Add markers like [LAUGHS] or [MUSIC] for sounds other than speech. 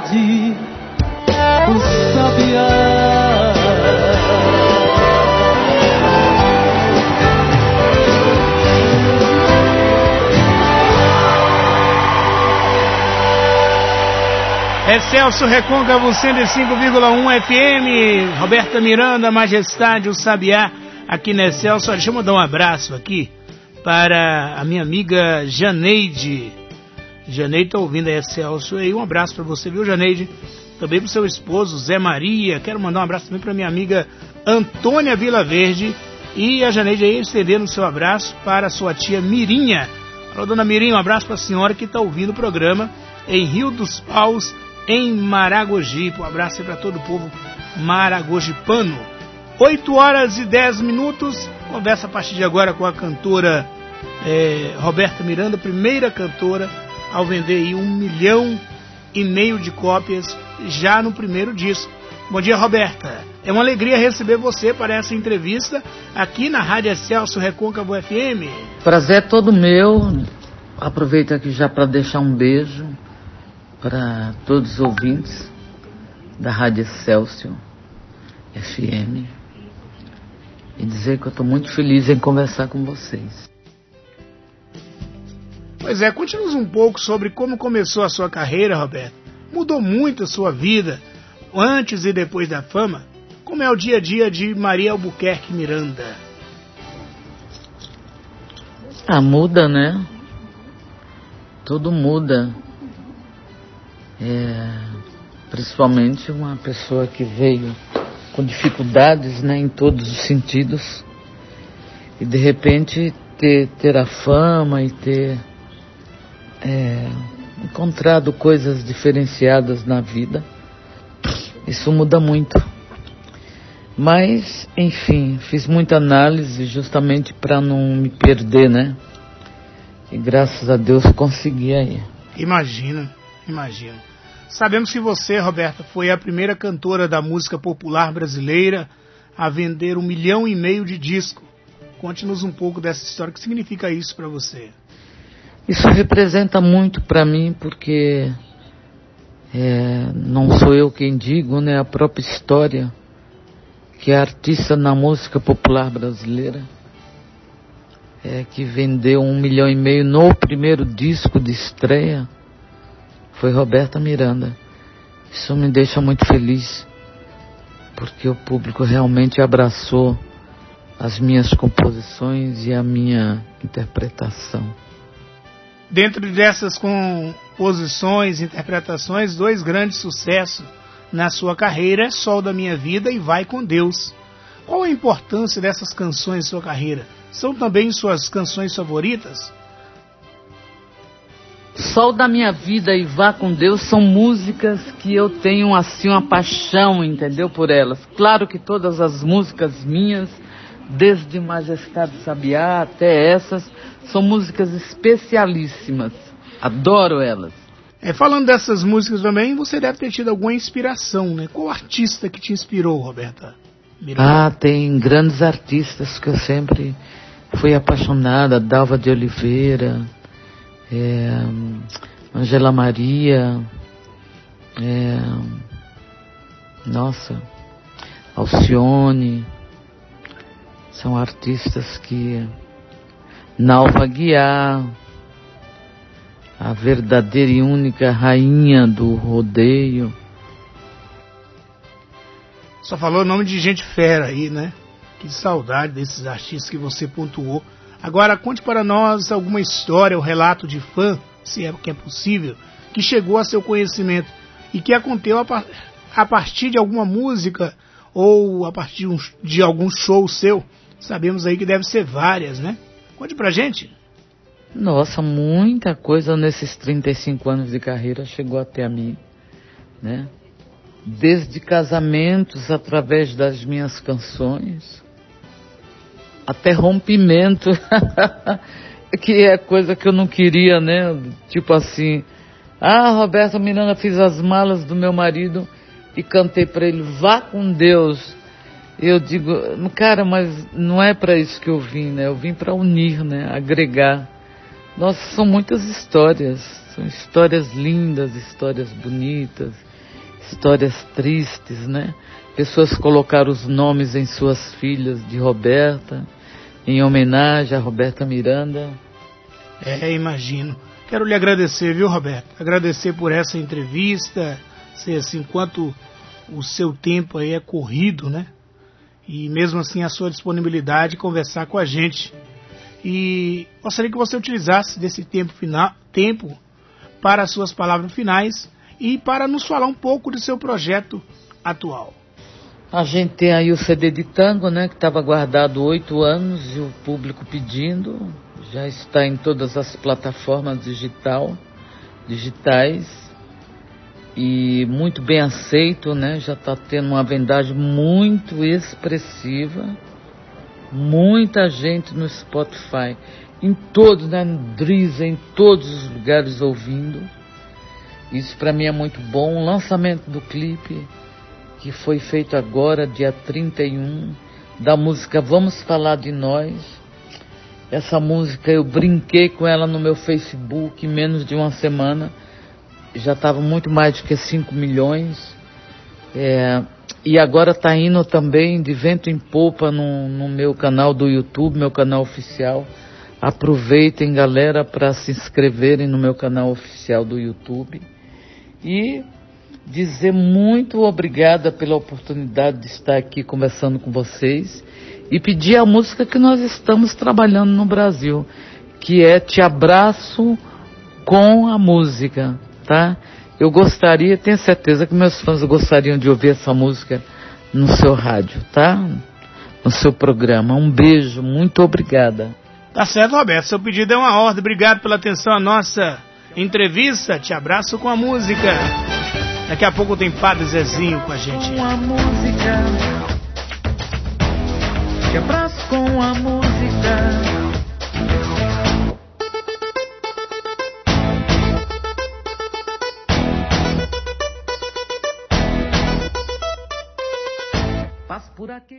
tarde o sabiá. Excelso Recôncavo 105,1 FM, Roberta Miranda, Majestade, o Sabiá, aqui na Excelso. Deixa eu mandar um abraço aqui para a minha amiga Janeide, Janeide tá ouvindo aí, Celso. E um abraço para você, viu, Janeide? Também para seu esposo, Zé Maria. Quero mandar um abraço também para minha amiga Antônia Vila Verde. E a Janeide aí estendendo o seu abraço para a sua tia Mirinha. Alô, dona Mirinha, um abraço para a senhora que está ouvindo o programa em Rio dos Paus, em Maragogipe. Um abraço para todo o povo maragogipano. 8 horas e 10 minutos. Conversa a partir de agora com a cantora é, Roberta Miranda, primeira cantora ao vender um milhão e meio de cópias já no primeiro disco. Bom dia, Roberta. É uma alegria receber você para essa entrevista aqui na Rádio Celso Recôncavo FM. Prazer é todo meu. Aproveito aqui já para deixar um beijo para todos os ouvintes da Rádio Celso FM e dizer que eu estou muito feliz em conversar com vocês. Pois é, conte-nos um pouco sobre como começou a sua carreira, Roberto. Mudou muito a sua vida, antes e depois da fama? Como é o dia a dia de Maria Albuquerque Miranda? Ah, muda, né? Tudo muda. É, principalmente uma pessoa que veio com dificuldades né, em todos os sentidos e de repente ter, ter a fama e ter é, encontrado coisas diferenciadas na vida, isso muda muito. Mas, enfim, fiz muita análise justamente para não me perder, né? E graças a Deus consegui aí. Imagina, imagina. Sabemos que você, Roberta, foi a primeira cantora da música popular brasileira a vender um milhão e meio de disco. Conte-nos um pouco dessa história. O que significa isso para você? Isso representa muito para mim porque é, não sou eu quem digo, né? A própria história que é artista na música popular brasileira é, que vendeu um milhão e meio no primeiro disco de estreia foi Roberta Miranda. Isso me deixa muito feliz, porque o público realmente abraçou as minhas composições e a minha interpretação. Dentro dessas composições, interpretações, dois grandes sucessos na sua carreira é Sol da Minha Vida e Vai com Deus. Qual a importância dessas canções em sua carreira? São também suas canções favoritas? Sol da minha vida e Vá com Deus são músicas que eu tenho assim uma paixão, entendeu, por elas. Claro que todas as músicas minhas, desde Majestade Sabiá até essas, são músicas especialíssimas. Adoro elas. É, falando dessas músicas também, você deve ter tido alguma inspiração, né? Qual artista que te inspirou, Roberta? Miranda? Ah, tem grandes artistas que eu sempre fui apaixonada, Dalva de Oliveira, é, Angela Maria, é, nossa, Alcione, são artistas que Nalva Guiar, a verdadeira e única rainha do rodeio. Só falou o nome de gente fera aí, né? Que saudade desses artistas que você pontuou. Agora, conte para nós alguma história ou relato de fã, se é que é possível, que chegou a seu conhecimento e que aconteceu a, a partir de alguma música ou a partir de, um, de algum show seu. Sabemos aí que deve ser várias, né? Conte pra gente. Nossa, muita coisa nesses 35 anos de carreira chegou até a mim, né? Desde casamentos através das minhas canções, até rompimento, [LAUGHS] que é coisa que eu não queria, né? Tipo assim, ah, Roberta Miranda fiz as malas do meu marido e cantei para ele, vá com Deus. Eu digo, cara, mas não é para isso que eu vim, né? Eu vim para unir, né? Agregar. Nossa, são muitas histórias, são histórias lindas, histórias bonitas, histórias tristes, né? Pessoas colocaram os nomes em suas filhas de Roberta em homenagem a Roberta Miranda. É, imagino. Quero lhe agradecer, viu, Roberto? Agradecer por essa entrevista, Sei assim, quanto o seu tempo aí é corrido, né? E mesmo assim a sua disponibilidade de conversar com a gente. E gostaria que você utilizasse desse tempo final, tempo para as suas palavras finais e para nos falar um pouco do seu projeto atual. A gente tem aí o CD de tango, né, que estava guardado oito anos e o público pedindo. Já está em todas as plataformas digital, digitais e muito bem aceito, né? Já está tendo uma vendagem muito expressiva. Muita gente no Spotify, em todos, né? Driza, em todos os lugares ouvindo. Isso para mim é muito bom. O lançamento do clipe que foi feito agora, dia 31, da música Vamos Falar de Nós. Essa música eu brinquei com ela no meu Facebook em menos de uma semana. Já estava muito mais do que 5 milhões. É, e agora está indo também de vento em popa no, no meu canal do YouTube, meu canal oficial. Aproveitem, galera, para se inscreverem no meu canal oficial do YouTube. E dizer muito obrigada pela oportunidade de estar aqui conversando com vocês e pedir a música que nós estamos trabalhando no Brasil, que é Te Abraço com a Música, tá? Eu gostaria, tenho certeza que meus fãs gostariam de ouvir essa música no seu rádio, tá? No seu programa. Um beijo, muito obrigada. Tá certo, Roberto. Seu pedido é uma ordem. Obrigado pela atenção à nossa entrevista. Te abraço com a música. Daqui a pouco tem Padre Zezinho com a gente. Com a música. Te abraço com a música. Passo por aqui.